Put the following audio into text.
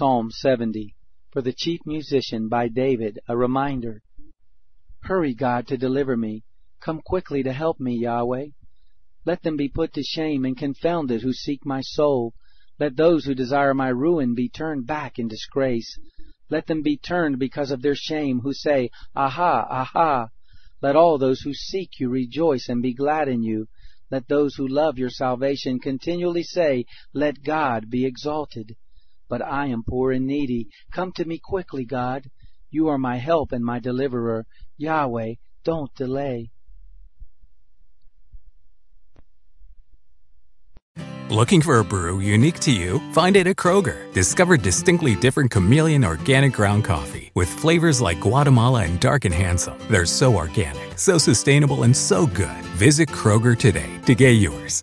Psalm 70 For the chief musician by David, a reminder. Hurry, God, to deliver me. Come quickly to help me, Yahweh. Let them be put to shame and confounded who seek my soul. Let those who desire my ruin be turned back in disgrace. Let them be turned because of their shame who say, Aha, aha. Let all those who seek you rejoice and be glad in you. Let those who love your salvation continually say, Let God be exalted. But I am poor and needy. Come to me quickly, God. You are my help and my deliverer. Yahweh, don't delay. Looking for a brew unique to you? Find it at Kroger. Discover distinctly different chameleon organic ground coffee with flavors like Guatemala and Dark and Handsome. They're so organic, so sustainable, and so good. Visit Kroger today to get yours.